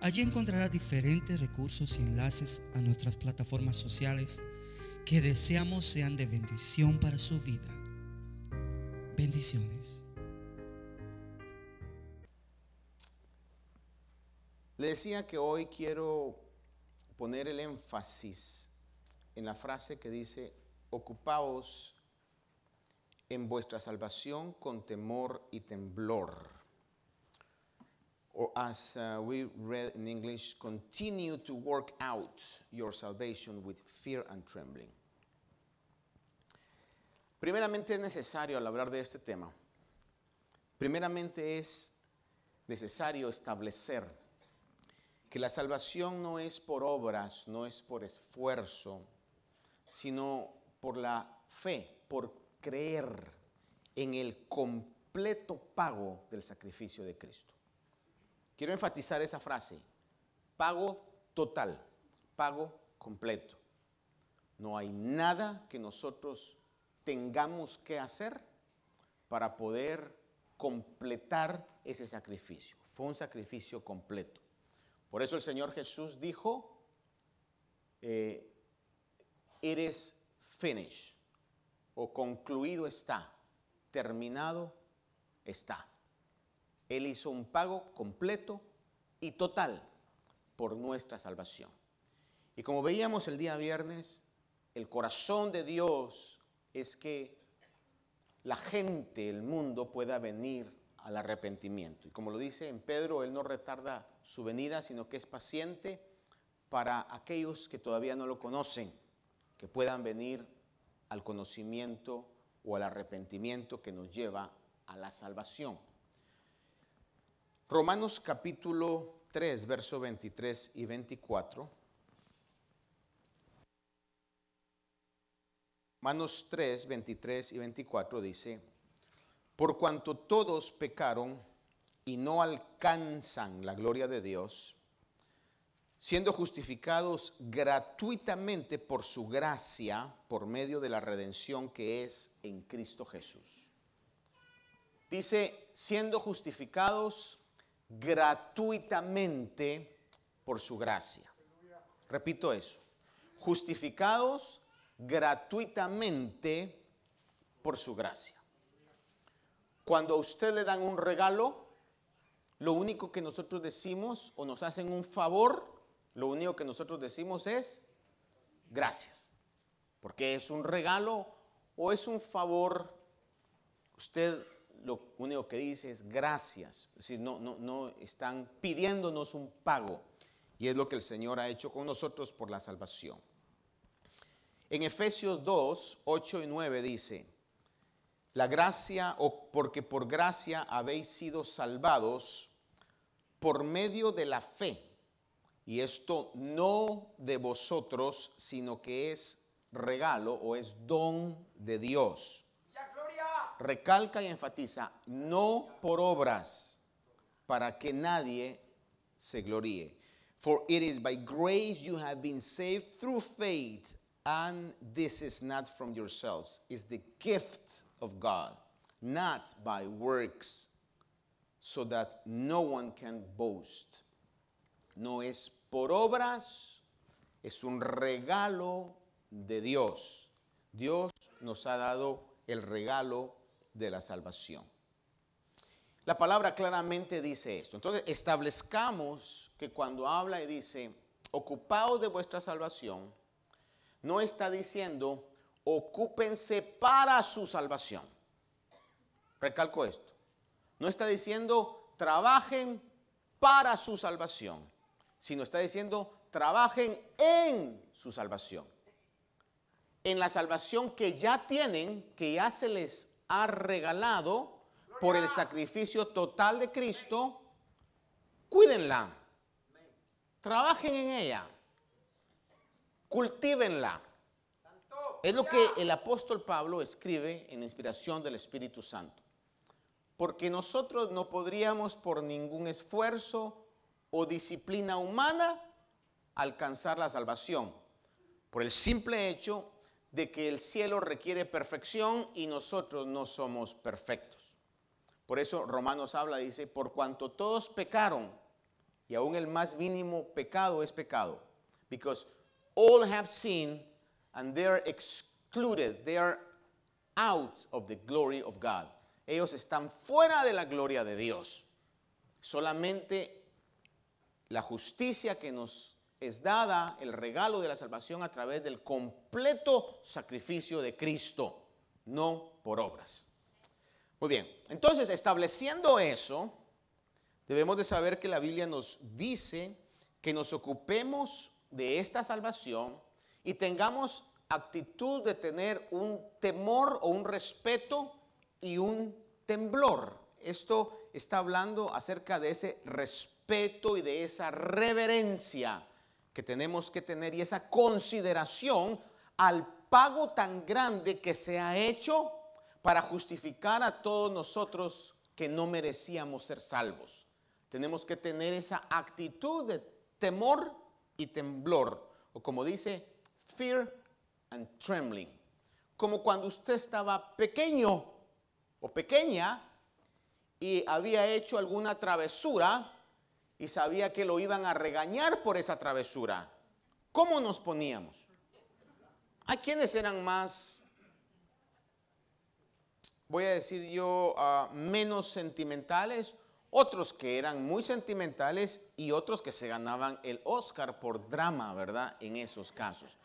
Allí encontrará diferentes recursos y enlaces a nuestras plataformas sociales que deseamos sean de bendición para su vida. Bendiciones. Le decía que hoy quiero poner el énfasis en la frase que dice, ocupaos en vuestra salvación con temor y temblor. Or as uh, we read in English, continue to work out your salvation with fear and trembling. Primeramente es necesario al hablar de este tema, primeramente es necesario establecer que la salvación no es por obras, no es por esfuerzo, sino por la fe, por creer en el completo pago del sacrificio de Cristo. Quiero enfatizar esa frase, pago total, pago completo. No hay nada que nosotros tengamos que hacer para poder completar ese sacrificio. Fue un sacrificio completo. Por eso el Señor Jesús dijo, eh, eres finished o concluido está, terminado está. Él hizo un pago completo y total por nuestra salvación. Y como veíamos el día viernes, el corazón de Dios es que la gente, el mundo pueda venir al arrepentimiento. Y como lo dice en Pedro, Él no retarda su venida, sino que es paciente para aquellos que todavía no lo conocen, que puedan venir al conocimiento o al arrepentimiento que nos lleva a la salvación. Romanos capítulo 3, verso 23 y 24. Romanos 3, 23 y 24 dice, por cuanto todos pecaron y no alcanzan la gloria de Dios, siendo justificados gratuitamente por su gracia, por medio de la redención que es en Cristo Jesús. Dice, siendo justificados gratuitamente por su gracia. Repito eso. Justificados gratuitamente por su gracia. Cuando a usted le dan un regalo, lo único que nosotros decimos o nos hacen un favor, lo único que nosotros decimos es gracias. Porque es un regalo o es un favor. Usted lo único que dice es gracias. Es decir, no, no, no están pidiéndonos un pago. Y es lo que el Señor ha hecho con nosotros por la salvación. En Efesios 2, 8 y 9 dice, la gracia, o porque por gracia habéis sido salvados por medio de la fe. Y esto no de vosotros, sino que es regalo o es don de Dios recalca y enfatiza, no por obras, para que nadie se gloríe. For it is by grace you have been saved through faith, and this is not from yourselves, it's the gift of God, not by works, so that no one can boast. No es por obras, es un regalo de Dios. Dios nos ha dado el regalo de la salvación. La palabra claramente dice esto. Entonces, establezcamos que cuando habla y dice, ocupaos de vuestra salvación, no está diciendo, ocúpense para su salvación. Recalco esto. No está diciendo, trabajen para su salvación, sino está diciendo, trabajen en su salvación. En la salvación que ya tienen, que ya se les ha regalado por el sacrificio total de Cristo, cuídenla. trabajen en ella, cultívenla. Es lo que el apóstol Pablo escribe en inspiración del Espíritu Santo. Porque nosotros no podríamos por ningún esfuerzo o disciplina humana alcanzar la salvación. Por el simple hecho de que el cielo requiere perfección y nosotros no somos perfectos. Por eso Romanos habla, dice, por cuanto todos pecaron, y aún el más mínimo pecado es pecado. Because all have sinned and they are excluded, they are out of the glory of God. Ellos están fuera de la gloria de Dios. Solamente la justicia que nos es dada, el regalo de la salvación a través del completo sacrificio de Cristo, no por obras. Muy bien, entonces estableciendo eso, debemos de saber que la Biblia nos dice que nos ocupemos de esta salvación y tengamos actitud de tener un temor o un respeto y un temblor. Esto está hablando acerca de ese respeto y de esa reverencia que tenemos que tener y esa consideración al pago tan grande que se ha hecho para justificar a todos nosotros que no merecíamos ser salvos. Tenemos que tener esa actitud de temor y temblor, o como dice, fear and trembling. Como cuando usted estaba pequeño o pequeña y había hecho alguna travesura y sabía que lo iban a regañar por esa travesura. ¿Cómo nos poníamos? Hay quienes eran más, voy a decir yo, ah, menos sentimentales, otros que eran muy sentimentales y otros que se ganaban el Oscar por drama, ¿verdad? En esos casos.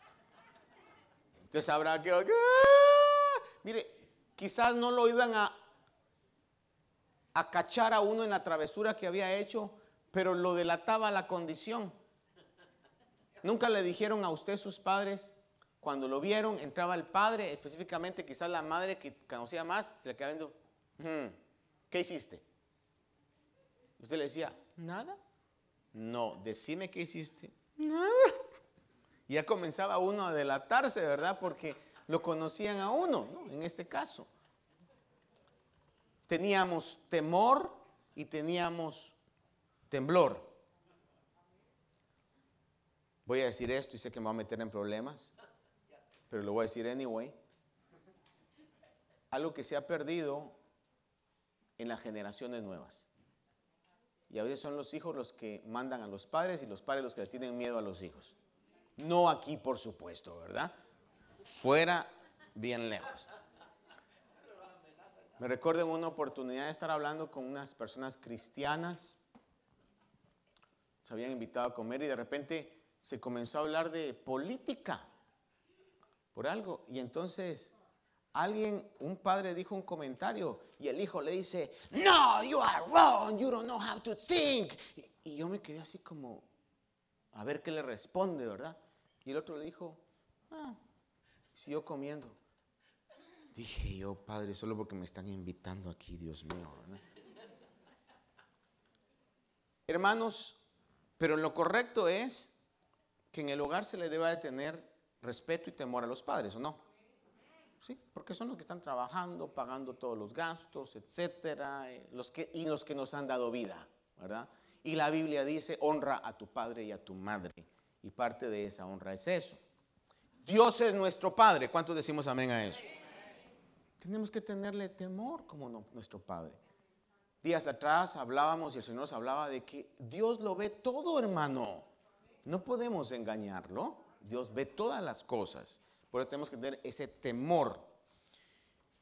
Entonces habrá que, ¡ah! mire, quizás no lo iban a, a cachar a uno en la travesura que había hecho, pero lo delataba la condición. Nunca le dijeron a usted sus padres, cuando lo vieron, entraba el padre, específicamente quizás la madre que conocía más, se le quedaba viendo, hmm, ¿qué hiciste? Usted le decía, nada. No, decime qué hiciste. Nada. Y ya comenzaba uno a delatarse, ¿verdad? Porque lo conocían a uno, ¿no? En este caso. Teníamos temor y teníamos temblor. Voy a decir esto y sé que me va a meter en problemas, pero lo voy a decir anyway. Algo que se ha perdido en las generaciones nuevas. Y a veces son los hijos los que mandan a los padres y los padres los que tienen miedo a los hijos. No aquí, por supuesto, ¿verdad? Fuera, bien lejos. Me recuerdo en una oportunidad de estar hablando con unas personas cristianas. Habían invitado a comer y de repente se comenzó a hablar de política por algo. Y entonces alguien, un padre dijo un comentario y el hijo le dice, no, you are wrong, you don't know how to think. Y, yo me quedé así como, a ver qué le responde, ¿verdad? Y el otro le dijo, ah, siguió comiendo. Dije yo, padre, solo porque me están invitando aquí, Dios mío. Hermanos, pero lo correcto es que en el hogar se le deba de tener respeto y temor a los padres, ¿o no? Sí, porque son los que están trabajando, pagando todos los gastos, etcétera, eh, los que, y los que nos han dado vida, ¿verdad? Y la Biblia dice, honra a tu padre y a tu madre. Y parte de esa honra es eso. Dios es nuestro Padre. ¿Cuántos decimos amén a eso? Tenemos que tenerle temor como nuestro Padre. Días atrás hablábamos y el Señor nos hablaba de que Dios lo ve todo, hermano. No podemos engañarlo. Dios ve todas las cosas. Por eso tenemos que tener ese temor.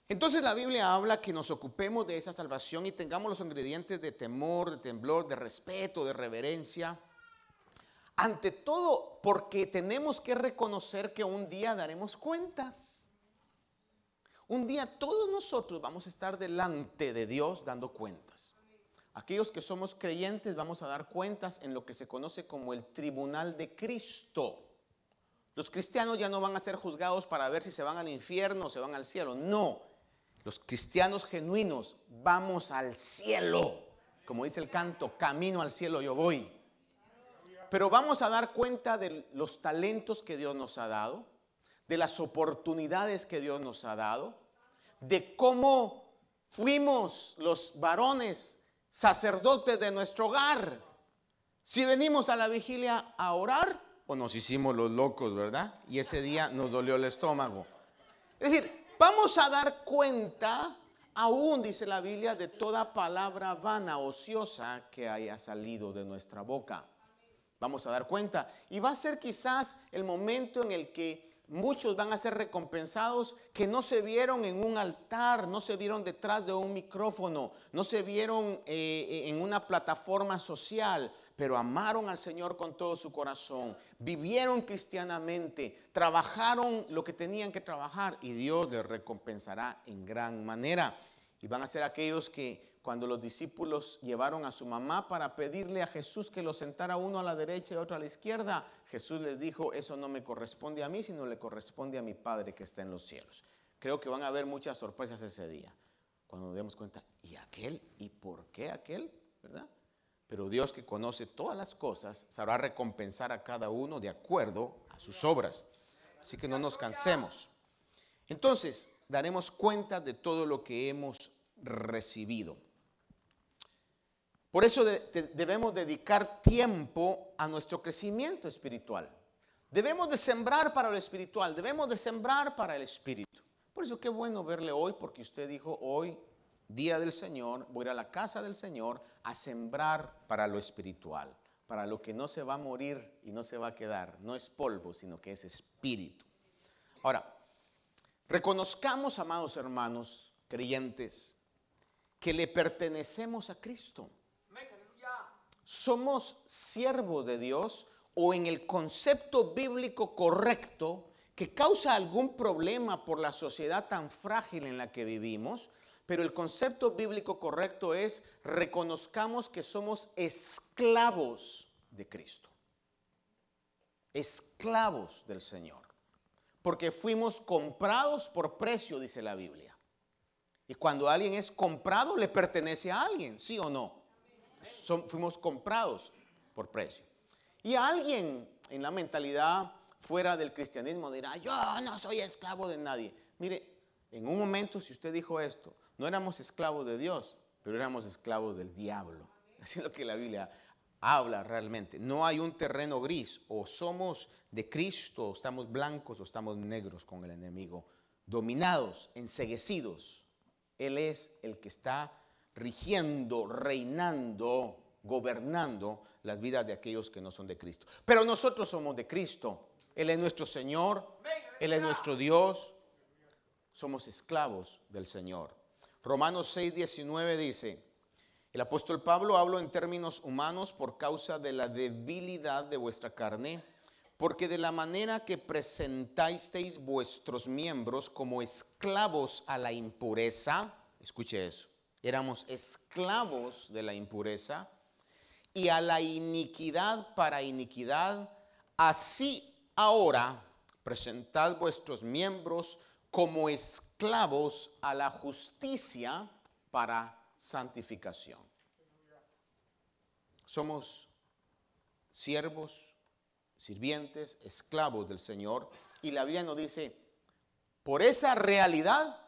Entonces la Biblia habla que nos ocupemos de esa salvación y tengamos los ingredientes de temor, de temblor, de respeto, de reverencia. Ante todo, porque tenemos que reconocer que un día daremos cuentas. Un día todos nosotros vamos a estar delante de Dios dando cuentas. Aquellos que somos creyentes vamos a dar cuentas en lo que se conoce como el tribunal de Cristo. Los cristianos ya no van a ser juzgados para ver si se van al infierno o se van al cielo. No, los cristianos genuinos vamos al cielo. Como dice el canto, camino al cielo yo voy. Pero vamos a dar cuenta de los talentos que Dios nos ha dado, de las oportunidades que Dios nos ha dado, de cómo fuimos los varones sacerdotes de nuestro hogar. Si venimos a la vigilia a orar, o nos hicimos los locos, ¿verdad? Y ese día nos dolió el estómago. Es decir, vamos a dar cuenta, aún dice la Biblia, de toda palabra vana, ociosa que haya salido de nuestra boca. Vamos a dar cuenta. Y va a ser quizás el momento en el que muchos van a ser recompensados que no se vieron en un altar, no se vieron detrás de un micrófono, no se vieron eh, en una plataforma social, pero amaron al Señor con todo su corazón, vivieron cristianamente, trabajaron lo que tenían que trabajar y Dios les recompensará en gran manera. Y van a ser aquellos que cuando los discípulos llevaron a su mamá para pedirle a Jesús que lo sentara uno a la derecha y otro a la izquierda, Jesús les dijo, eso no me corresponde a mí, sino le corresponde a mi Padre que está en los cielos. Creo que van a haber muchas sorpresas ese día, cuando nos demos cuenta, ¿y aquel? ¿Y por qué aquel? ¿Verdad? Pero Dios que conoce todas las cosas, sabrá recompensar a cada uno de acuerdo a sus obras. Así que no nos cansemos. Entonces, daremos cuenta de todo lo que hemos recibido. Por eso debemos dedicar tiempo a nuestro crecimiento espiritual. Debemos de sembrar para lo espiritual, debemos de sembrar para el espíritu. Por eso qué bueno verle hoy, porque usted dijo hoy, día del Señor, voy a ir a la casa del Señor a sembrar para lo espiritual, para lo que no se va a morir y no se va a quedar. No es polvo, sino que es espíritu. Ahora, reconozcamos, amados hermanos, creyentes, que le pertenecemos a Cristo somos siervos de Dios o en el concepto bíblico correcto que causa algún problema por la sociedad tan frágil en la que vivimos, pero el concepto bíblico correcto es reconozcamos que somos esclavos de Cristo. Esclavos del Señor. Porque fuimos comprados por precio, dice la Biblia. Y cuando alguien es comprado, le pertenece a alguien, ¿sí o no? Fuimos comprados por precio. Y alguien en la mentalidad fuera del cristianismo dirá, yo no soy esclavo de nadie. Mire, en un momento si usted dijo esto, no éramos esclavos de Dios, pero éramos esclavos del diablo. Así es lo que la Biblia habla realmente. No hay un terreno gris, o somos de Cristo, o estamos blancos, o estamos negros con el enemigo, dominados, enseguecidos. Él es el que está rigiendo, reinando, gobernando las vidas de aquellos que no son de Cristo. Pero nosotros somos de Cristo. Él es nuestro Señor, Él es nuestro Dios. Somos esclavos del Señor. Romanos 6, 19 dice, el apóstol Pablo habló en términos humanos por causa de la debilidad de vuestra carne, porque de la manera que presentasteis vuestros miembros como esclavos a la impureza, escuche eso, éramos esclavos de la impureza y a la iniquidad para iniquidad, así ahora presentad vuestros miembros como esclavos a la justicia para santificación. Somos siervos, sirvientes, esclavos del Señor y la Biblia nos dice, por esa realidad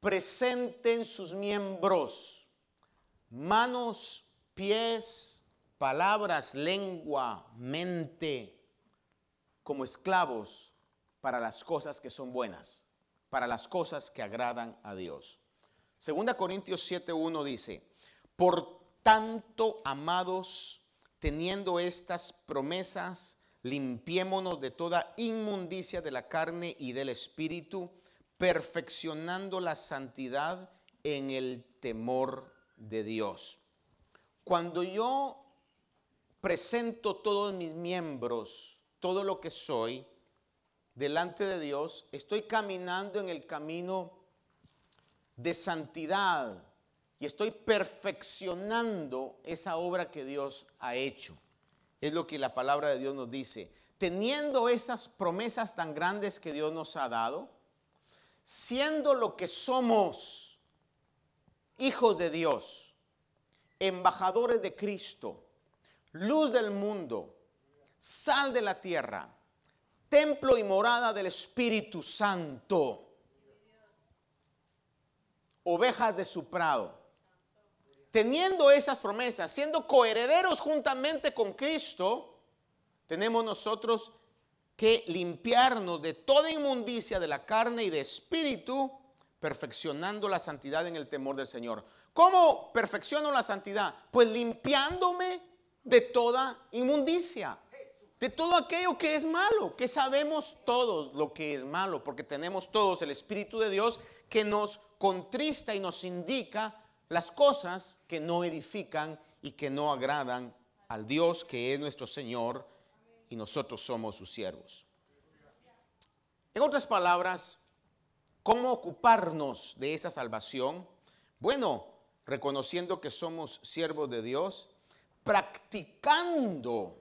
presenten sus miembros, manos, pies, palabras, lengua, mente, como esclavos para las cosas que son buenas, para las cosas que agradan a Dios. Segunda Corintios 7:1 dice, "Por tanto, amados, teniendo estas promesas, limpiémonos de toda inmundicia de la carne y del espíritu, perfeccionando la santidad en el temor de Dios. Cuando yo presento todos mis miembros, todo lo que soy, delante de Dios, estoy caminando en el camino de santidad y estoy perfeccionando esa obra que Dios ha hecho. Es lo que la palabra de Dios nos dice. Teniendo esas promesas tan grandes que Dios nos ha dado, siendo lo que somos, hijos de Dios, embajadores de Cristo, luz del mundo, sal de la tierra, templo y morada del Espíritu Santo, ovejas de su prado. Teniendo esas promesas, siendo coherederos juntamente con Cristo, tenemos nosotros que limpiarnos de toda inmundicia de la carne y de espíritu, perfeccionando la santidad en el temor del Señor. ¿Cómo perfecciono la santidad? Pues limpiándome de toda inmundicia, de todo aquello que es malo, que sabemos todos lo que es malo, porque tenemos todos el Espíritu de Dios que nos contrista y nos indica las cosas que no edifican y que no agradan al Dios que es nuestro Señor y nosotros somos sus siervos. En otras palabras, ¿cómo ocuparnos de esa salvación? Bueno, reconociendo que somos siervos de Dios, practicando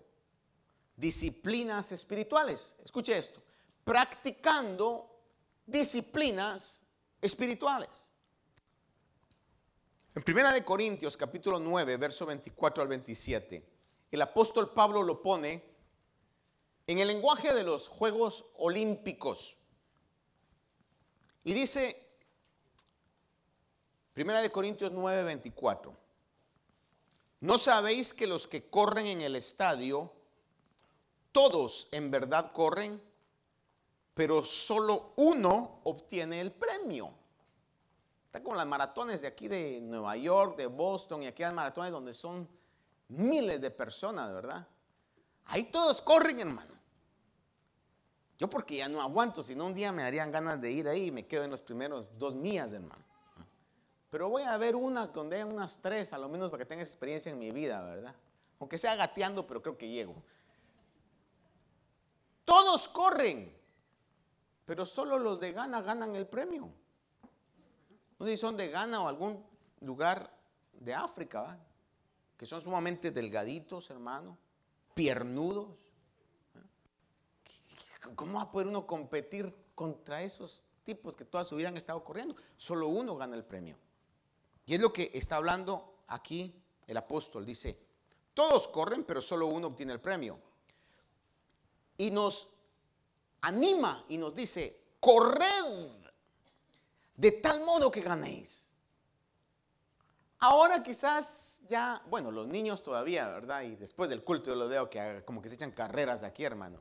disciplinas espirituales. Escuche esto, practicando disciplinas espirituales. En Primera de Corintios capítulo 9, verso 24 al 27, el apóstol Pablo lo pone en el lenguaje de los Juegos Olímpicos. Y dice Primera de Corintios 9, 24. ¿No sabéis que los que corren en el estadio, todos en verdad corren, pero solo uno obtiene el premio. Está como las maratones de aquí de Nueva York, de Boston y aquí hay maratones donde son miles de personas, ¿verdad? Ahí todos corren, hermano. Yo porque ya no aguanto, si no un día me darían ganas de ir ahí y me quedo en los primeros dos millas, hermano. Pero voy a ver una donde hay unas tres, a lo menos para que tenga experiencia en mi vida, ¿verdad? Aunque sea gateando, pero creo que llego. Todos corren, pero solo los de Ghana ganan el premio. No sé si son de Ghana o algún lugar de África, que son sumamente delgaditos, hermano, piernudos. ¿Cómo va a poder uno competir contra esos tipos que toda su vida han estado corriendo? Solo uno gana el premio. Y es lo que está hablando aquí el apóstol. Dice, todos corren, pero solo uno obtiene el premio. Y nos anima y nos dice, corred de tal modo que ganéis. Ahora quizás ya, bueno, los niños todavía, ¿verdad? Y después del culto yo lo veo que como que se echan carreras aquí, hermano.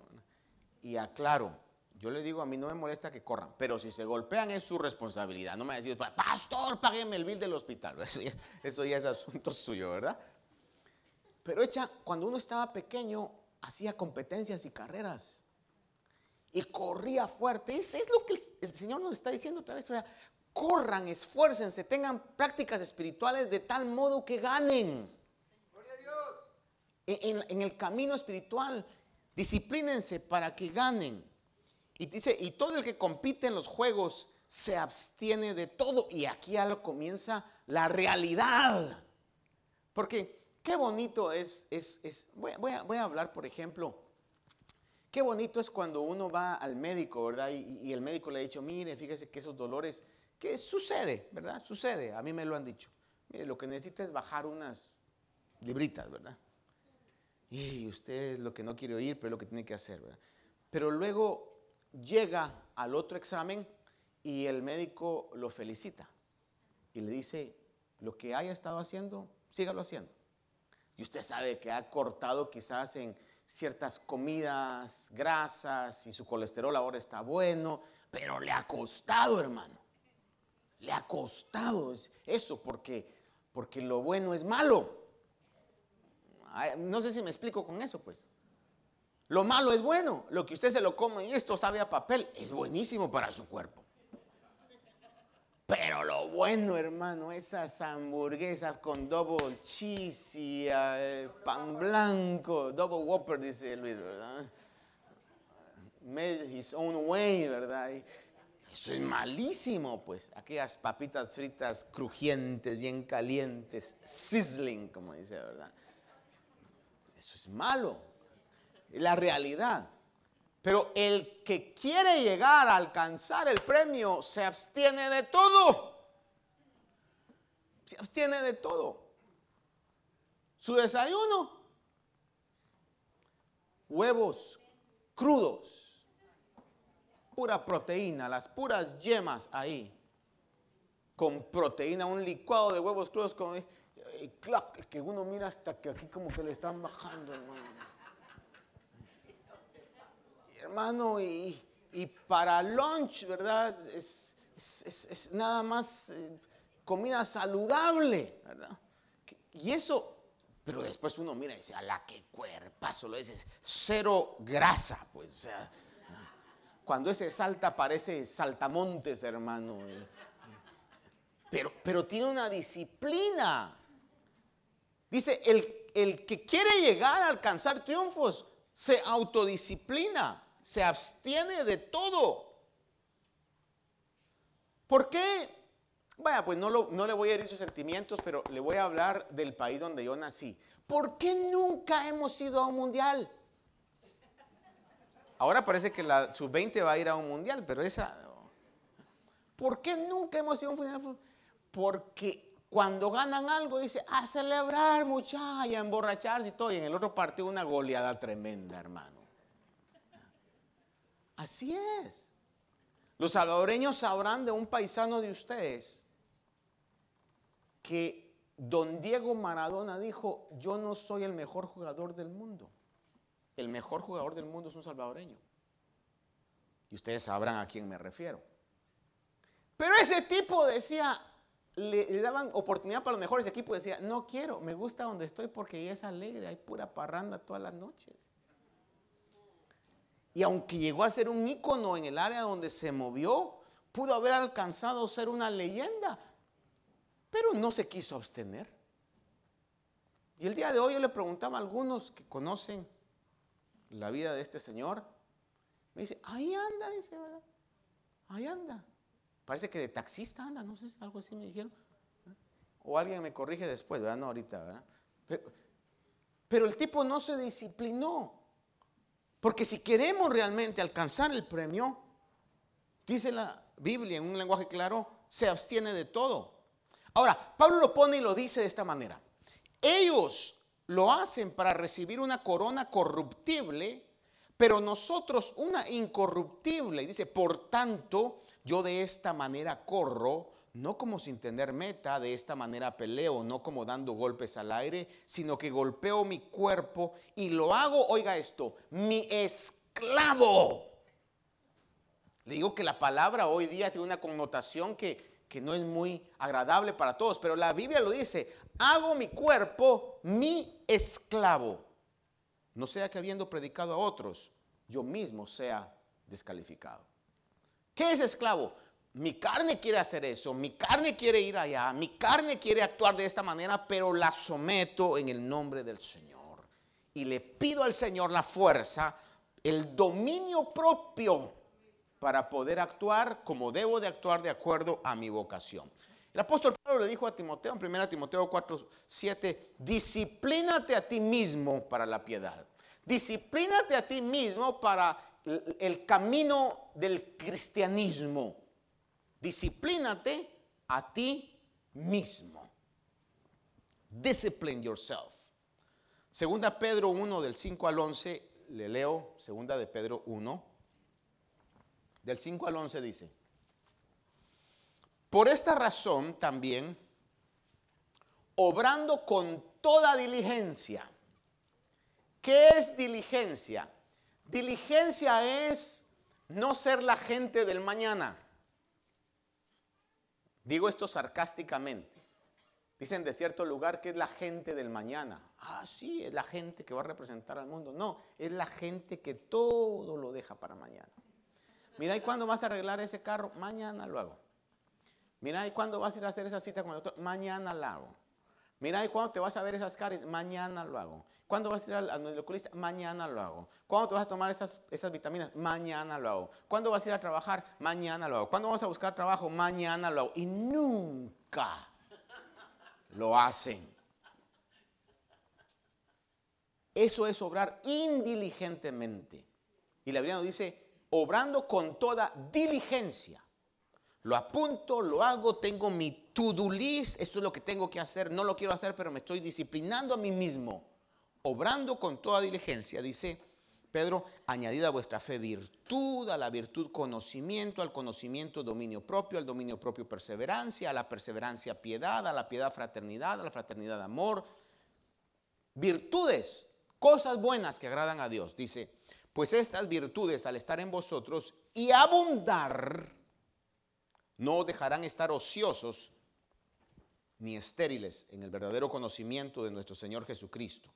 Y aclaro, yo le digo, a mí no me molesta que corran, pero si se golpean es su responsabilidad. No me decís, pastor, págueme el bill del hospital. Eso ya, eso ya es asunto suyo, ¿verdad? Pero echa, cuando uno estaba pequeño, hacía competencias y carreras y corría fuerte. Eso es lo que el, Señor nos está diciendo otra vez. O sea, corran, esfuércense, tengan prácticas espirituales de tal modo que ganen. En, en, el camino espiritual, disciplínense para que ganen. Y dice, y todo el que compite en los juegos se abstiene de todo. Y aquí ya comienza la realidad. Porque qué bonito es, es, es voy, a, hablar, por ejemplo, Qué bonito es cuando uno va al médico, ¿verdad? Y, el médico le ha dicho, mire, fíjese que esos dolores, que sucede, ¿verdad? Sucede, a mí me lo han dicho. Mire, lo que necesita es bajar unas libritas, ¿verdad? Y usted es lo que no quiere oír, pero es lo que tiene que hacer, ¿verdad? Pero luego llega al otro examen y el médico lo felicita y le dice, lo que haya estado haciendo, sígalo haciendo. Y usted sabe que ha cortado quizás en ciertas comidas grasas y su colesterol ahora está bueno, pero le ha costado, hermano. Le ha costado eso porque porque lo bueno es malo. No sé si me explico con eso, pues. Lo malo es bueno. Lo que usted se lo come y esto sabe a papel es buenísimo para su cuerpo. Pero lo bueno, hermano, esas hamburguesas con double cheese y eh, pan blanco, double whopper, dice Luis, ¿verdad? Made his own way, ¿verdad? eso es malísimo, pues. Aquellas papitas fritas crujientes, bien calientes, sizzling, como dice, ¿verdad? Malo. La realidad. Pero el que quiere llegar a alcanzar el premio se abstiene de todo. Se abstiene de todo. Su desayuno. huevos crudos, pura proteína, las puras yemas ahí, con proteína, un licuado de huevos crudos con que uno mira hasta que aquí como que le están bajando, hermano. Hermano, y, para lunch, ¿verdad? Es, nada más eh, comida saludable, ¿verdad? Y eso pero después uno mira y dice, a la que cuerpazo lo es, cero grasa, pues, o sea, cuando ese salta parece saltamontes, hermano. Pero, pero tiene una disciplina. Dice, el, el que quiere llegar a alcanzar triunfos se autodisciplina, se abstiene de todo. ¿Por qué Vaya, pues no, no le voy a herir sus sentimientos, pero le voy a hablar del país donde yo nací. ¿Por qué nunca hemos ido a un mundial? Ahora parece que la sub-20 va a ir a un mundial, pero esa... ¿Por qué nunca hemos ido a un mundial? Porque cuando ganan algo dice, a celebrar muchachos, a emborracharse y todo. Y en el otro partido una goleada tremenda, hermano. Así es. Los salvadoreños sabrán de un paisano de ustedes que don Diego Maradona dijo, yo no soy el mejor jugador del mundo. El mejor jugador del mundo es un salvadoreño. Y ustedes sabrán a quién me refiero. Pero ese tipo decía, le, daban oportunidad para los mejores equipos, decía, no quiero, me gusta donde estoy porque es alegre, hay pura parranda todas las noches. Y aunque llegó a ser un ícono en el área donde se movió, pudo haber alcanzado ser una leyenda, pero no se quiso abstener. Y el día de hoy yo le preguntaba a algunos que conocen la vida de este señor, me dice, ahí anda, dice, ¿verdad? Ahí anda. Parece que de taxista anda, no sé algo así me dijeron. O alguien me corrige después, ¿verdad? No ahorita, ¿verdad? Pero, pero el tipo no se disciplinó. Porque si queremos realmente alcanzar el premio, dice la Biblia en un lenguaje claro, se abstiene de todo. Ahora, Pablo lo pone y lo dice de esta manera. Ellos lo hacen para recibir una corona corruptible, pero nosotros una incorruptible. Y dice, por tanto, yo de esta manera corro, no como sin tener meta, de esta manera peleo, no como dando golpes al aire, sino que golpeo mi cuerpo y lo hago, oiga esto, mi esclavo. Le digo que la palabra hoy día tiene una connotación que que no es muy agradable para todos, pero la Biblia lo dice, hago mi cuerpo mi esclavo. No sea que habiendo predicado a otros, yo mismo sea descalificado. ¿Qué es esclavo? Mi carne quiere hacer eso, mi carne quiere ir allá, mi carne quiere actuar de esta manera, pero la someto en el nombre del Señor. Y le pido al Señor la fuerza, el dominio propio para poder actuar como debo de actuar de acuerdo a mi vocación. El apóstol Pablo le dijo a Timoteo en 1 Timoteo 4, 7, disciplínate a ti mismo para la piedad. Disciplínate a ti mismo para el camino del cristianismo. Disciplínate a ti mismo. Discipline yourself. Segunda Pedro 1 del 5 al 11, le leo, segunda de Pedro 1 del 5 al 11 dice, por esta razón también, obrando con toda diligencia, ¿qué es diligencia? Diligencia es no ser la gente del mañana. Digo esto sarcásticamente. Dicen de cierto lugar que es la gente del mañana. Ah, sí, es la gente que va a representar al mundo. No, es la gente que todo lo deja para mañana. Mira, ¿y cuándo vas a arreglar ese carro? Mañana lo hago. Mira, ¿y cuándo vas a ir a hacer esa cita con el doctor? Mañana lo hago. Mira, ¿y cuándo te vas a ver esas caries? Mañana lo hago. ¿Cuándo vas a ir al, oculista? Mañana lo hago. ¿Cuándo te vas a tomar esas, esas vitaminas? Mañana lo hago. ¿Cuándo vas a ir a trabajar? Mañana lo hago. ¿Cuándo vas a buscar trabajo? Mañana lo hago. Y nunca lo hacen. Eso es obrar indiligentemente. Y la Biblia nos dice, obrando con toda diligencia. Lo apunto, lo hago, tengo mi to-do list, esto es lo que tengo que hacer, no lo quiero hacer, pero me estoy disciplinando a mí mismo, obrando con toda diligencia, dice, Pedro, añadida a vuestra fe virtud, a la virtud conocimiento, al conocimiento dominio propio, al dominio propio perseverancia, a la perseverancia piedad, a la piedad fraternidad, a la fraternidad amor. Virtudes, cosas buenas que agradan a Dios. Dice, pues estas virtudes al estar en vosotros y abundar, no dejarán estar ociosos ni estériles en el verdadero conocimiento de nuestro Señor Jesucristo.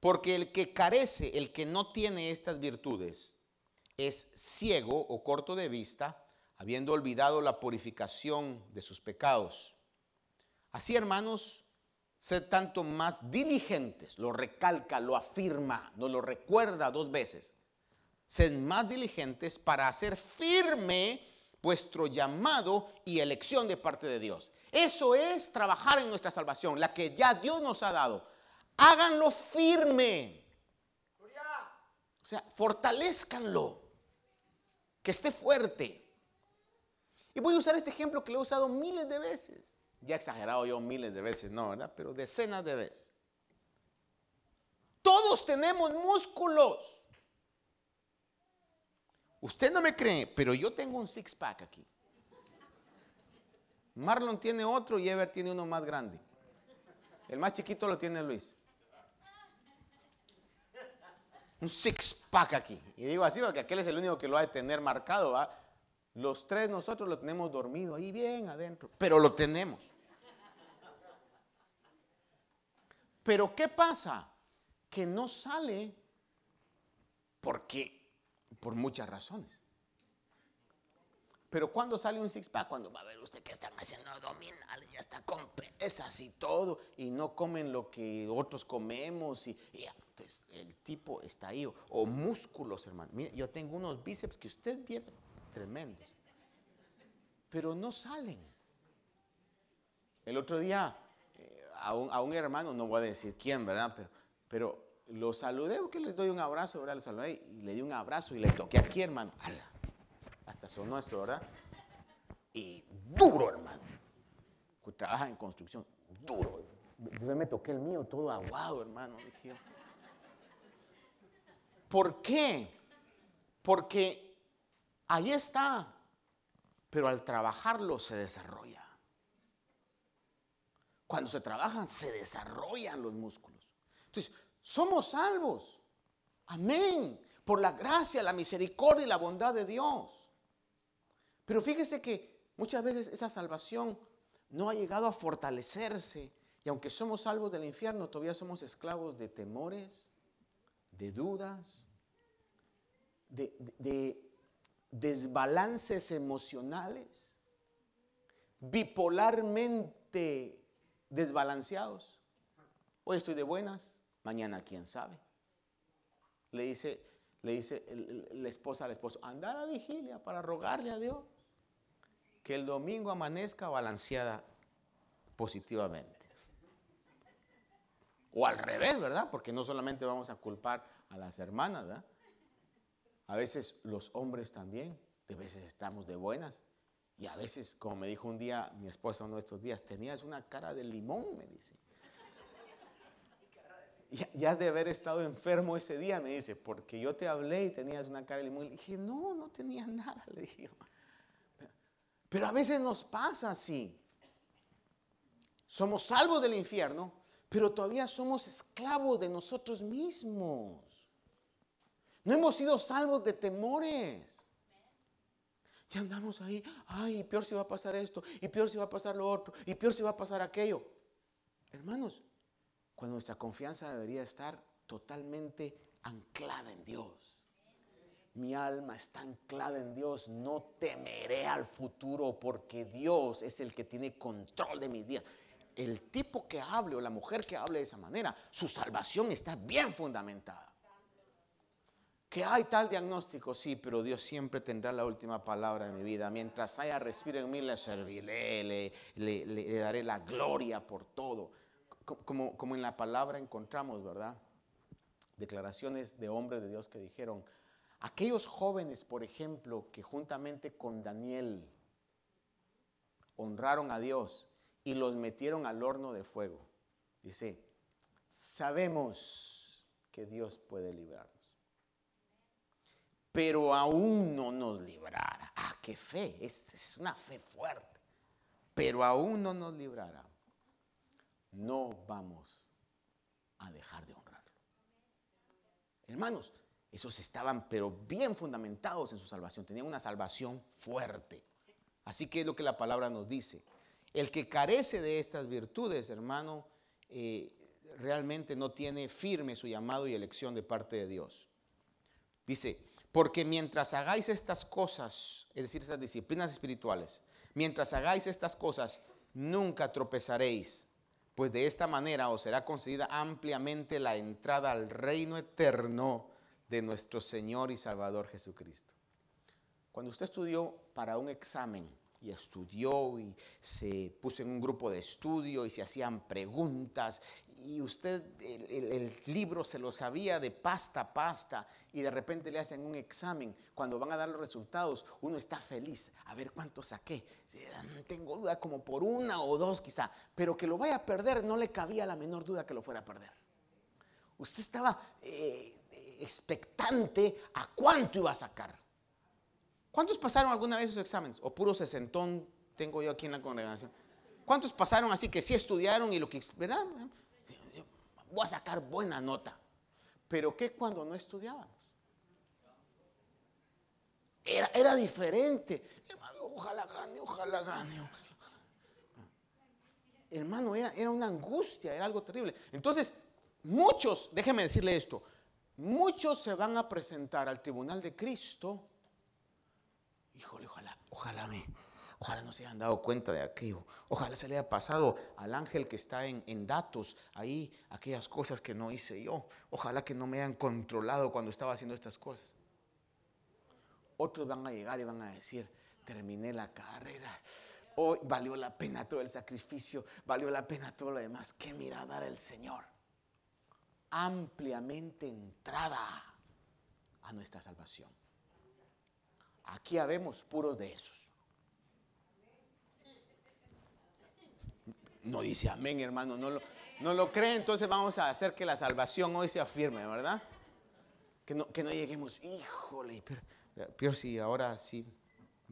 Porque el que carece, el que no tiene estas virtudes, es ciego o corto de vista, habiendo olvidado la purificación de sus pecados. Así, hermanos, sed tanto más diligentes, lo recalca, lo afirma, nos lo recuerda dos veces. Sed más diligentes para hacer firme vuestro llamado y elección de parte de Dios. Eso es trabajar en nuestra salvación, la que ya Dios nos ha dado. Háganlo firme. O sea, fortalezcanlo. Que esté fuerte. Y voy a usar este ejemplo que lo he usado miles de veces. Ya he exagerado yo miles de veces, no, ¿verdad? Pero decenas de veces. Todos tenemos músculos. Usted no me cree, pero yo tengo un six pack aquí. Marlon tiene otro y Ever tiene uno más grande. El más chiquito lo tiene Luis. Un six pack aquí. Y digo así porque aquel es el único que lo ha de tener marcado. Los tres nosotros lo tenemos dormido ahí bien adentro. Pero lo tenemos. Pero ¿qué pasa? Que no sale porque, por muchas razones. Pero cuando sale un six pack, cuando va a ver usted que están haciendo abdominales, ya está con pesas y todo, y no comen lo que otros comemos, y, entonces el tipo está ahí, o, músculos, hermano. Mire, yo tengo unos bíceps que usted viene tremendos, pero no salen. El otro día, eh, a, un, hermano, no voy a decir quién, ¿verdad? Pero lo saludé, que les doy un abrazo, ¿verdad? Lo saludé y le di un abrazo y le toqué aquí, hermano. ¡Hala! hasta son nuestro, ¿verdad? Y duro, hermano. Trabaja en construcción, duro. Yo me toqué el mío todo aguado, hermano. ¿Por qué? Porque ahí está, pero al trabajarlo se desarrolla. Cuando se trabajan, se desarrollan los músculos. Entonces, somos salvos. Amén. Por la gracia, la misericordia y la bondad de Dios. Pero fíjese que muchas veces esa salvación no ha llegado a fortalecerse. Y aunque somos salvos del infierno, todavía somos esclavos de temores, de dudas, de, desbalances emocionales, bipolarmente desbalanceados. Hoy estoy de buenas, mañana quién sabe. Le dice, le dice la esposa al esposo, anda a la vigilia para rogarle a Dios que el domingo amanezca balanceada positivamente. O al revés, ¿verdad? Porque no solamente vamos a culpar a las hermanas, ¿verdad? A veces los hombres también, de veces estamos de buenas. Y a veces, como me dijo un día mi esposa uno de estos días, tenías una cara de limón, me dice. Ya, has de haber estado enfermo ese día, me dice, porque yo te hablé y tenías una cara limón. Le dije, no, no tenía nada, le dije. Pero a veces nos pasa así. Somos salvos del infierno, pero todavía somos esclavos de nosotros mismos. No hemos sido salvos de temores. Ya andamos ahí, ay, peor si va a pasar esto, y peor si va a pasar lo otro, y peor si va a pasar aquello. Hermanos, cuando nuestra confianza debería estar totalmente anclada en Dios mi alma está anclada en Dios, no temeré al futuro porque Dios es el que tiene control de mis días. El tipo que hable o la mujer que hable de esa manera, su salvación está bien fundamentada. Que hay tal diagnóstico, sí, pero Dios siempre tendrá la última palabra en mi vida. Mientras haya respiro en mí, le serviré, le, le, daré la gloria por todo. Como, como en la palabra encontramos, ¿verdad? Declaraciones de hombres de Dios que dijeron, Aquellos jóvenes, por ejemplo, que juntamente con Daniel honraron a Dios y los metieron al horno de fuego. Dice, sabemos que Dios puede librarnos. pero aún no nos librara. Ah, qué fe, es, una fe fuerte. Pero aún no nos librara. No vamos a dejar de honrarlo. Hermanos, esos estaban pero bien fundamentados en su salvación, tenían una salvación fuerte. Así que es lo que la palabra nos dice. El que carece de estas virtudes, hermano, eh, realmente no tiene firme su llamado y elección de parte de Dios. Dice, porque mientras hagáis estas cosas, es decir, estas disciplinas espirituales, mientras hagáis estas cosas, nunca tropezaréis, pues de esta manera os será concedida ampliamente la entrada al reino eterno de nuestro Señor y Salvador Jesucristo. Cuando usted estudió para un examen y estudió y se puso en un grupo de estudio y se hacían preguntas y usted el, libro se lo sabía de pasta a pasta y de repente le hacen un examen, cuando van a dar los resultados, uno está feliz, a ver cuánto saqué. Tengo duda como por una o dos quizá, pero que lo vaya a perder no le cabía la menor duda que lo fuera a perder. Usted estaba eh, expectante a cuánto iba a sacar. ¿Cuántos pasaron alguna vez esos exámenes? O puro sesentón tengo yo aquí en la congregación. ¿Cuántos pasaron así que sí estudiaron y lo que, ¿verdad? Voy a sacar buena nota. Pero ¿qué cuando no estudiábamos? Era, era diferente. Hermano, ojalá gane, ojalá gane. Hermano, era, era una angustia, era algo terrible. Entonces, muchos, déjeme decirle esto, muchos se van a presentar al tribunal de Cristo. Híjole, ojalá, ojalá me, Ojalá no se hayan dado cuenta de aquello. Ojalá se le haya pasado al ángel que está en, datos ahí aquellas cosas que no hice yo. Ojalá que no me hayan controlado cuando estaba haciendo estas cosas. Otros van a llegar y van a decir, terminé la carrera. Hoy valió la pena todo el sacrificio, valió la pena todo lo demás. Qué mirada era el Señor. Ampliamente entrada a nuestra salvación. Aquí habemos puros de esos. No dice amén, hermano. No lo, cree, entonces vamos a hacer que la salvación hoy se afirme, ¿verdad? Que no, lleguemos, híjole, peor si ahora sí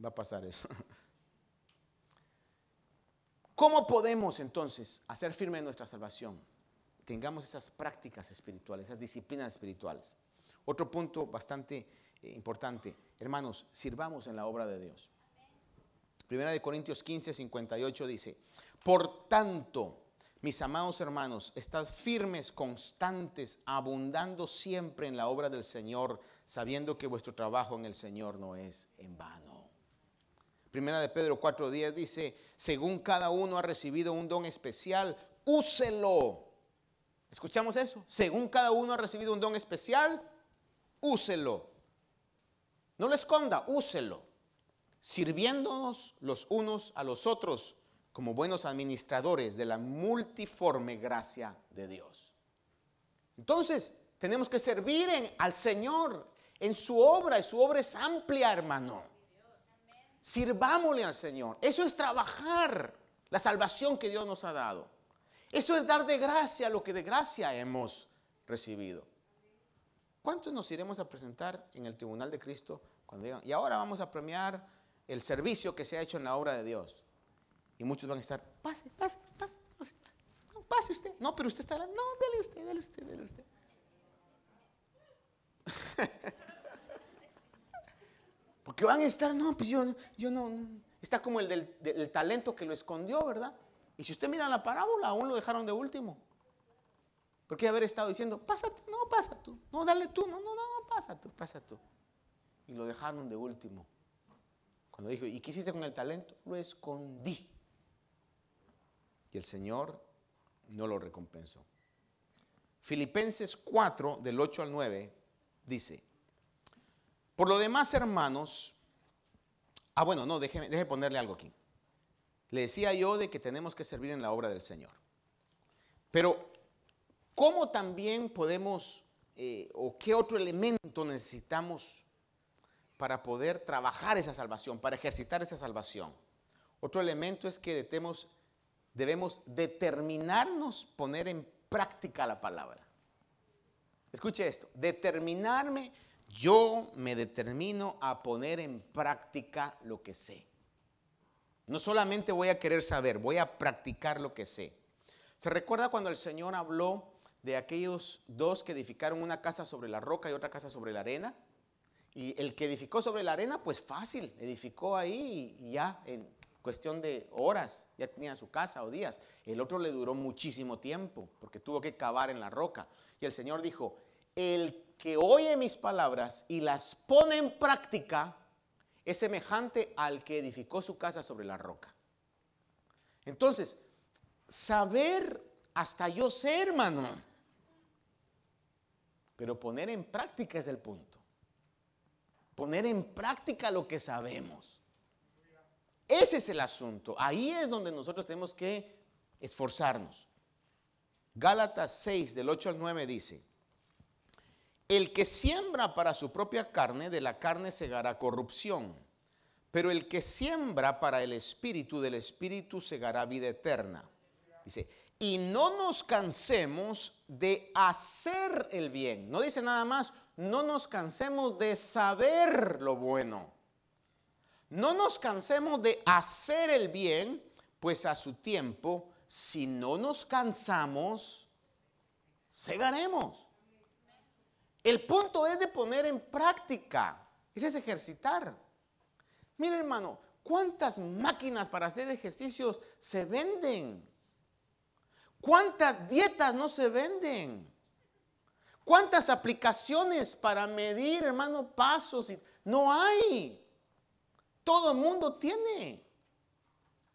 va a pasar eso. ¿Cómo podemos entonces hacer firme nuestra salvación? Tengamos esas prácticas espirituales, esas disciplinas espirituales. Otro punto bastante eh, importante, hermanos, sirvamos en la obra de Dios. Primera de Corintios 15, 58 dice, por tanto, mis amados hermanos, estad firmes, constantes, abundando siempre en la obra del Señor, sabiendo que vuestro trabajo en el Señor no es en vano. Primera de Pedro 4:10 dice, según cada uno ha recibido un don especial, úselo. ¿Escuchamos eso? Según cada uno ha recibido un don especial, úselo. No lo esconda, úselo sirviéndonos los unos a los otros como buenos administradores de la multiforme gracia de Dios. Entonces, tenemos que servir al Señor en su obra, y su obra es amplia, hermano. Sirvámosle al Señor. Eso es trabajar la salvación que Dios nos ha dado. Eso es dar de gracia lo que de gracia hemos recibido. ¿Cuántos nos iremos a presentar en el tribunal de Cristo cuando digan, y ahora vamos a premiar el servicio que se ha hecho en la obra de Dios. Y muchos van a estar, pase, pase, pase, pase, no, pase usted. No, pero usted está, no, dele usted, dele usted, dele usted. Porque van a estar, no, pues yo, yo no, está como el del, talento que lo escondió, ¿verdad? Y si usted mira la parábola, aún lo dejaron de último. Porque haber estado diciendo, pasa tú, no, pasa tú, no, dale tú, no, no, no, pasa tú, pasa tú. Y lo dejaron de último. Cuando dijo, ¿y qué hiciste con el talento? Lo escondí. Y el Señor no lo recompensó. Filipenses 4, del 8 al 9, dice, por lo demás, hermanos, ah, bueno, no, déjeme, ponerle algo aquí. Le decía yo de que tenemos que servir en la obra del Señor. Pero, ¿cómo también podemos, eh, o qué otro elemento necesitamos para poder trabajar esa salvación, para ejercitar esa salvación. Otro elemento es que debemos, debemos determinarnos poner en práctica la palabra. Escuche esto, determinarme yo me determino a poner en práctica lo que sé. No solamente voy a querer saber, voy a practicar lo que sé. ¿Se recuerda cuando el Señor habló de aquellos dos que edificaron una casa sobre la roca y otra casa sobre la arena? Y el que edificó sobre la arena, pues fácil, edificó ahí y ya en cuestión de horas ya tenía su casa o días. El otro le duró muchísimo tiempo porque tuvo que cavar en la roca. Y el Señor dijo, el que oye mis palabras y las pone en práctica es semejante al que edificó su casa sobre la roca. Entonces, saber hasta yo sé, hermano, pero poner en práctica es el punto. Poner en práctica lo que sabemos. Ese es el asunto. Ahí es donde nosotros tenemos que esforzarnos. Gálatas 6, del 8 al 9 dice, el que siembra para su propia carne, de la carne segará corrupción. Pero el que siembra para el espíritu, del espíritu segará vida eterna. Dice, y no nos cansemos de hacer el bien. No dice nada más, no nos cansemos de saber lo bueno. No nos cansemos de hacer el bien, pues a su tiempo, si no nos cansamos, segaremos. El punto es de poner en práctica. Ese es ejercitar. Mira hermano, ¿cuántas máquinas para hacer ejercicios se venden? ¿Cuántas dietas no se venden? ¿Cuántas aplicaciones para medir, hermano, pasos? No hay. Todo el mundo tiene.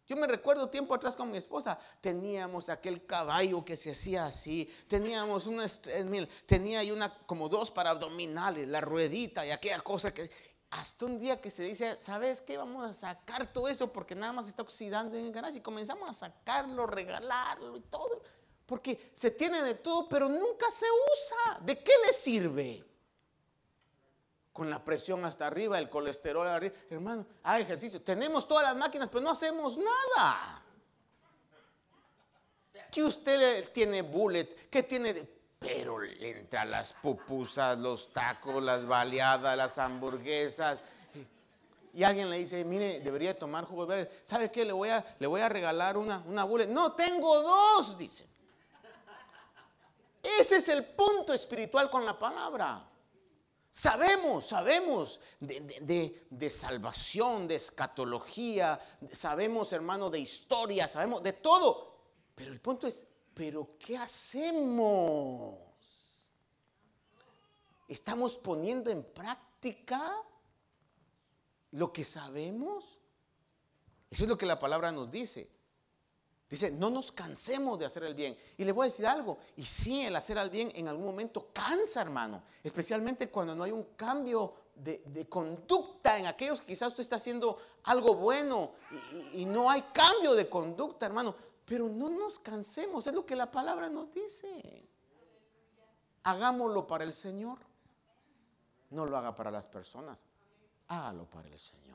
Yo me recuerdo tiempo atrás con mi esposa, teníamos aquel caballo que se hacía así, teníamos una mil, tenía ahí una como dos para abdominales, la ruedita y aquella cosa que hasta un día que se dice, ¿sabes qué? Vamos a sacar todo eso porque nada más está oxidando en el garaje y comenzamos a sacarlo, regalarlo y todo, porque se tiene de todo, pero nunca se usa. ¿De qué le sirve? Con la presión hasta arriba, el colesterol arriba. Hermano, hay ejercicio. Tenemos todas las máquinas, pero no hacemos nada. Que usted tiene bullet, que tiene... Pero entra las pupusas, los tacos, las baleadas, las hamburguesas. Y alguien le dice, mire, debería tomar jugos verdes. ¿Sabe qué? Le voy a, le voy a regalar una, una bullet. No, tengo dos, dice. Ese es el punto espiritual con la palabra. Sabemos, sabemos de, salvación, de escatología, sabemos, hermano, de historia, sabemos de todo. Pero el punto es, ¿pero qué hacemos? ¿Estamos poniendo en práctica lo que sabemos? Eso es lo que la palabra nos dice. Dice, no nos cansemos de hacer el bien. Y le voy a decir algo, y sí, el hacer el bien en algún momento cansa, hermano, especialmente cuando no hay un cambio de, conducta en aquellos que quizás usted está haciendo algo bueno y, y no hay cambio de conducta, hermano. Pero no nos cansemos, es lo que la palabra nos dice. Hagámoslo para el Señor. No lo haga para las personas, hágalo para el Señor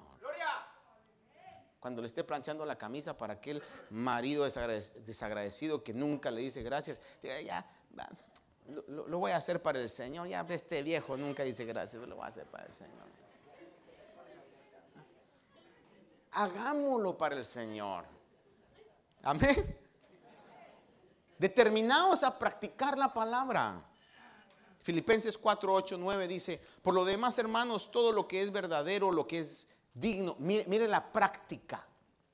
cuando le esté planchando la camisa para aquel marido desagradecido que nunca le dice gracias, ya, lo, voy a hacer para el Señor. Ya este viejo nunca dice gracias, lo voy a hacer para el Señor. Hagámoslo para el Señor. Amén. Determinados a practicar la palabra. Filipenses 4, 8, 9 dice, por lo demás, hermanos, todo lo que es verdadero, lo que es digno. Mire, la práctica,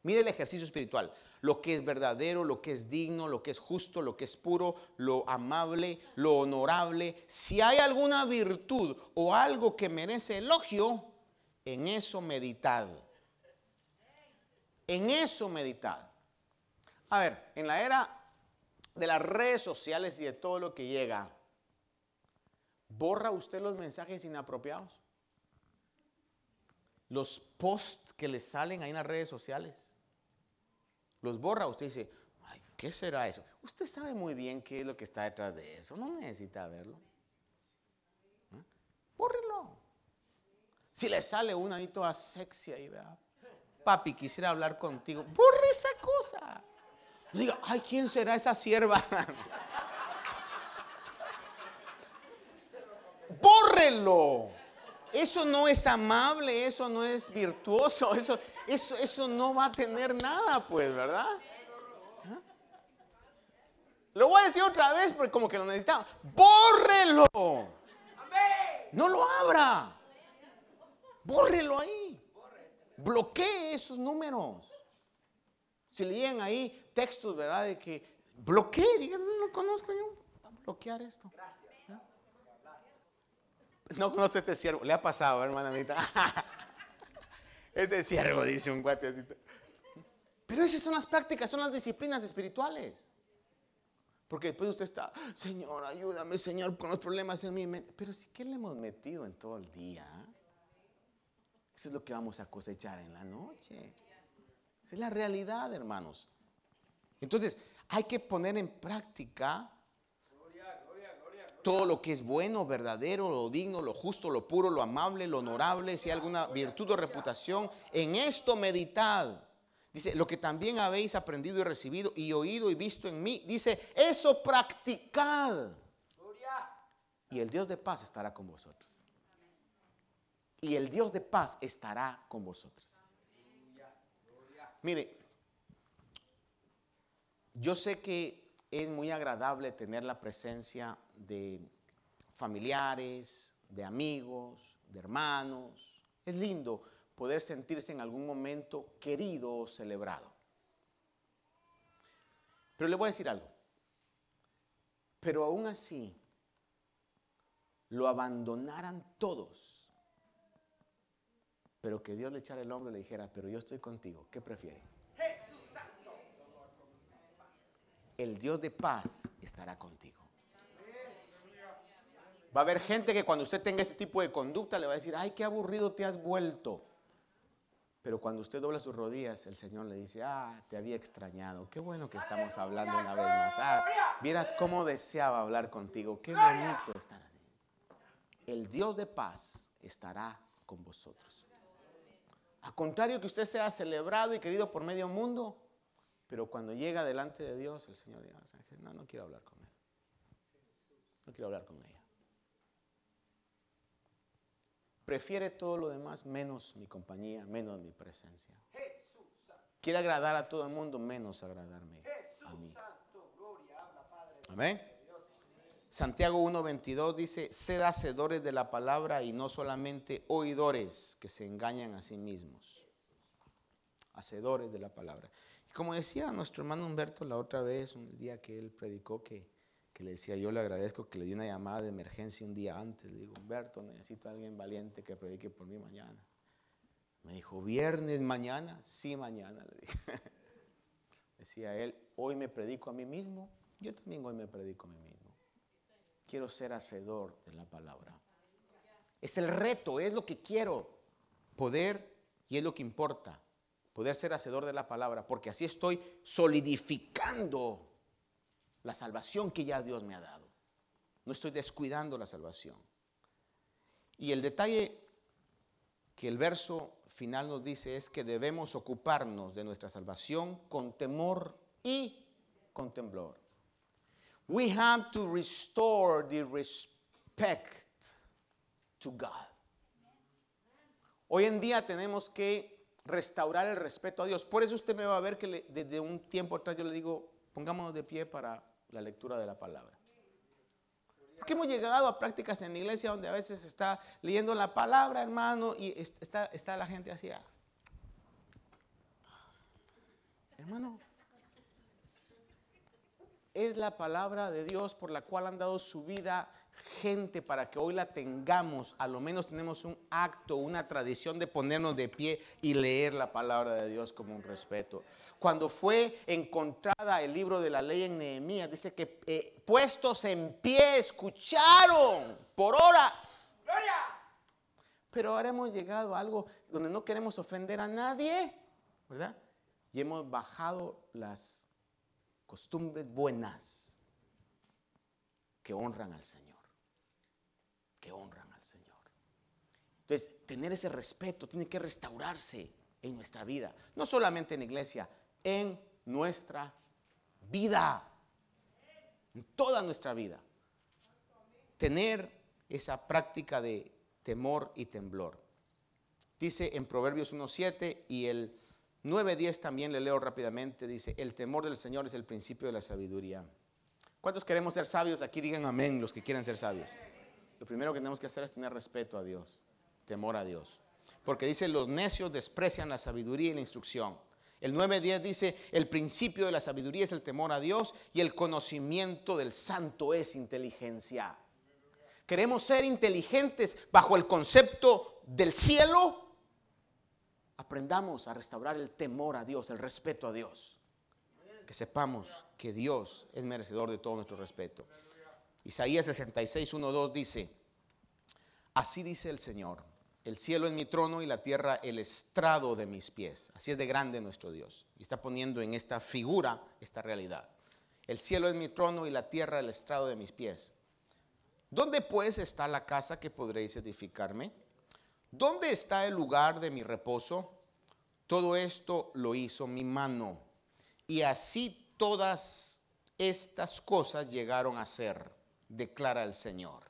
mire el ejercicio espiritual. Lo que es verdadero, lo que es digno, lo que es justo, lo que es puro, lo amable, lo honorable. Si hay alguna virtud o algo que merece elogio, en eso meditad. En eso meditad. A ver, en la era de las redes sociales y de todo lo que llega, ¿borra usted los mensajes inapropiados? Los posts que le salen ahí en las redes sociales. Los borra, usted dice, ay, ¿qué será eso? Usted sabe muy bien qué es lo que está detrás de eso, no necesita verlo. ¿Eh? Bórrelo. Si le sale una ahí toda sexy ahí, vea, papi, quisiera hablar contigo, borre esa cosa. diga, ay, ¿quién será esa sierva? Bórrelo. Eso no es amable, eso no es virtuoso, eso, eso, eso no va a tener nada, pues, ¿verdad? ¿Ah? Lo voy a decir otra vez porque como que lo necesitamos. Bórrelo. No lo abra. Bórrelo ahí. Bloquee esos números. Si leían ahí textos, ¿verdad? De que bloquee, digan, no lo conozco yo. bloquear esto. No conoce este siervo. Le ha pasado, hermana Anita. Este siervo, dice un guate Pero esas son las prácticas, son las disciplinas espirituales. Porque después usted está, Señor, ayúdame, Señor, con los problemas en mi mente. Pero si que le hemos metido en todo el día, eso es lo que vamos a cosechar en la noche. Esa es la realidad, hermanos. Entonces, hay que poner en práctica todo lo que es bueno, verdadero, lo digno, lo justo, lo puro, lo amable, lo honorable, si hay alguna virtud o reputación, en esto meditad. Dice, lo que también habéis aprendido y recibido y oído y visto en mí, dice, eso practicad. Y el Dios de paz estará con vosotros. Y el Dios de paz estará con vosotros. Mire, yo sé que es muy agradable tener la presencia de familiares, de amigos, de hermanos. Es lindo poder sentirse en algún momento querido o celebrado. Pero le voy a decir algo. Pero aún así, lo abandonaran todos. Pero que Dios le echara el hombro y le dijera, pero yo estoy contigo, ¿qué prefiere? El Dios de paz estará contigo. Va a haber gente que cuando usted tenga ese tipo de conducta le va a decir, ay, qué aburrido te has vuelto. Pero cuando usted dobla sus rodillas, el Señor le dice, ah, te había extrañado. Qué bueno que estamos hablando una vez más. Ah, vieras cómo deseaba hablar contigo. Qué bonito estar así. El Dios de paz estará con vosotros. A contrario que usted sea celebrado y querido por medio mundo, pero cuando llega delante de Dios, el Señor dice, no, no quiero hablar con él. No quiero hablar con ella. Prefiere todo lo demás menos mi compañía, menos mi presencia. Quiere agradar a todo el mundo menos agradarme a mí. Amén. Santiago 1.22 dice, sed hacedores de la palabra y no solamente oidores que se engañan a sí mismos. Hacedores de la palabra. Y como decía nuestro hermano Humberto la otra vez, un día que él predicó que le decía, yo le agradezco que le di una llamada de emergencia un día antes. Le digo, Humberto, necesito a alguien valiente que predique por mí mañana. Me dijo, viernes mañana, sí mañana, le dije. Decía él, hoy me predico a mí mismo, yo también hoy me predico a mí mismo. Quiero ser hacedor de la palabra. Es el reto, es lo que quiero, poder y es lo que importa, poder ser hacedor de la palabra, porque así estoy solidificando la salvación que ya Dios me ha dado. No estoy descuidando la salvación. Y el detalle que el verso final nos dice es que debemos ocuparnos de nuestra salvación con temor y con temblor. We have to restore the respect to God. Hoy en día tenemos que restaurar el respeto a Dios. Por eso usted me va a ver que desde un tiempo atrás yo le digo, pongámonos de pie para la lectura de la palabra. Porque hemos llegado a prácticas en la iglesia donde a veces está leyendo la palabra, hermano, y está, está la gente así. Ah. Hermano, es la palabra de Dios por la cual han dado su vida gente para que hoy la tengamos, a lo menos tenemos un acto, una tradición de ponernos de pie y leer la palabra de Dios como un respeto. Cuando fue encontrada el libro de la ley en Nehemías, dice que eh, puestos en pie escucharon por horas. Pero ahora hemos llegado a algo donde no queremos ofender a nadie, ¿verdad? Y hemos bajado las costumbres buenas que honran al Señor que honran al Señor. Entonces, tener ese respeto tiene que restaurarse en nuestra vida, no solamente en la iglesia, en nuestra vida, en toda nuestra vida. Tener esa práctica de temor y temblor. Dice en Proverbios 1.7 y el 9.10 también le leo rápidamente, dice, el temor del Señor es el principio de la sabiduría. ¿Cuántos queremos ser sabios? Aquí digan amén los que quieren ser sabios. Lo primero que tenemos que hacer es tener respeto a Dios, temor a Dios. Porque dice, los necios desprecian la sabiduría y la instrucción. El 9.10 dice, el principio de la sabiduría es el temor a Dios y el conocimiento del santo es inteligencia. Queremos ser inteligentes bajo el concepto del cielo. Aprendamos a restaurar el temor a Dios, el respeto a Dios. Que sepamos que Dios es merecedor de todo nuestro respeto. Isaías 66, 1, 2 dice, así dice el Señor, el cielo es mi trono y la tierra el estrado de mis pies. Así es de grande nuestro Dios. Y está poniendo en esta figura esta realidad. El cielo es mi trono y la tierra el estrado de mis pies. ¿Dónde pues está la casa que podréis edificarme? ¿Dónde está el lugar de mi reposo? Todo esto lo hizo mi mano. Y así todas estas cosas llegaron a ser, declara el Señor.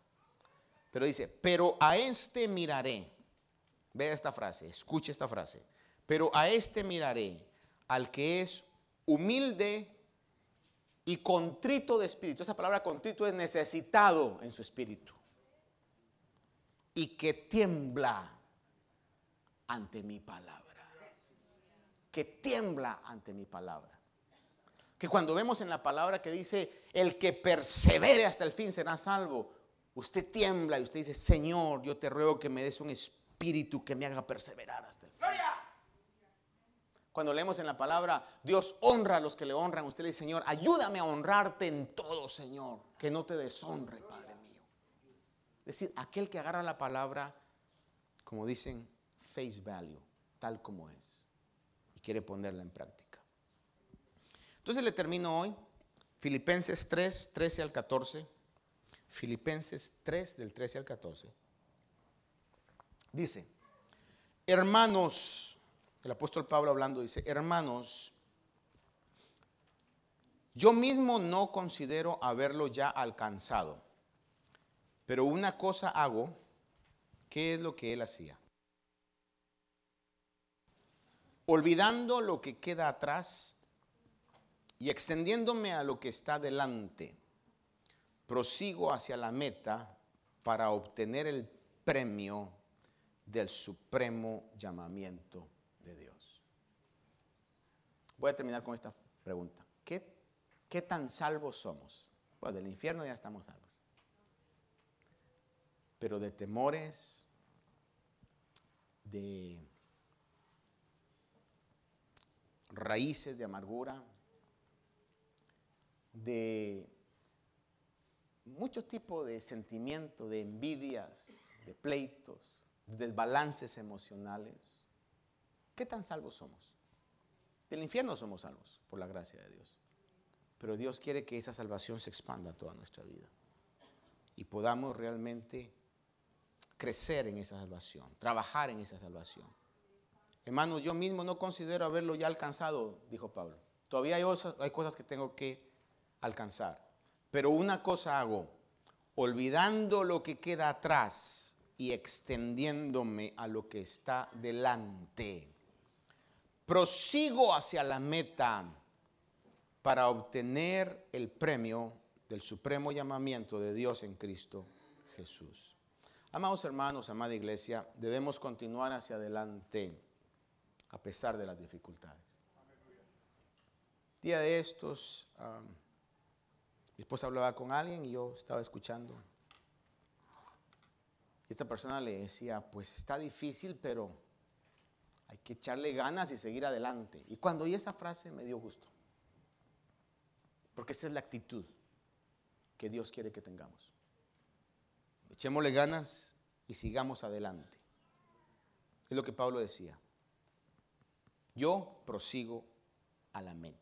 Pero dice, pero a este miraré. Vea esta frase, escuche esta frase. Pero a este miraré, al que es humilde y contrito de espíritu. Esa palabra contrito es necesitado en su espíritu. Y que tiembla ante mi palabra. Que tiembla ante mi palabra. Que cuando vemos en la palabra que dice, el que persevere hasta el fin será salvo, usted tiembla y usted dice, Señor, yo te ruego que me des un espíritu que me haga perseverar hasta el fin. Cuando leemos en la palabra, Dios honra a los que le honran. Usted le dice, Señor, ayúdame a honrarte en todo, Señor. Que no te deshonre, Padre mío. Es decir, aquel que agarra la palabra, como dicen, face value, tal como es. Y quiere ponerla en práctica. Entonces le termino hoy. Filipenses 3, 13 al 14. Filipenses 3, del 13 al 14. Dice, hermanos, el apóstol Pablo hablando dice, hermanos, yo mismo no considero haberlo ya alcanzado, pero una cosa hago, ¿qué es lo que él hacía? Olvidando lo que queda atrás y extendiéndome a lo que está delante, prosigo hacia la meta para obtener el premio del supremo llamamiento Voy a terminar con esta pregunta. ¿Qué, qué tan salvos somos? Bueno, del infierno ya estamos salvos. Pero de temores, de raíces de amargura, de muchos tipos de sentimientos, de envidias, de pleitos, de desbalances emocionales. ¿Qué tan salvos somos? Del infierno somos salvos por la gracia de Dios. Pero Dios quiere que esa salvación se expanda toda nuestra vida. Y podamos realmente crecer en esa salvación, trabajar en esa salvación. Hermano, yo mismo no considero haberlo ya alcanzado, dijo Pablo. Todavía hay cosas que tengo que alcanzar. Pero una cosa hago, olvidando lo que queda atrás y extendiéndome a lo que está delante prosigo hacia la meta para obtener el premio del supremo llamamiento de Dios en Cristo Jesús. Amados hermanos, amada iglesia, debemos continuar hacia adelante a pesar de las dificultades. Día de estos, mi esposa hablaba con alguien y yo estaba escuchando. Y esta persona le decía, pues está difícil, pero hay que echarle ganas y seguir adelante. Y cuando oí esa frase me dio gusto. Porque esa es la actitud que Dios quiere que tengamos. Echémosle ganas y sigamos adelante. Es lo que Pablo decía. Yo prosigo a la meta.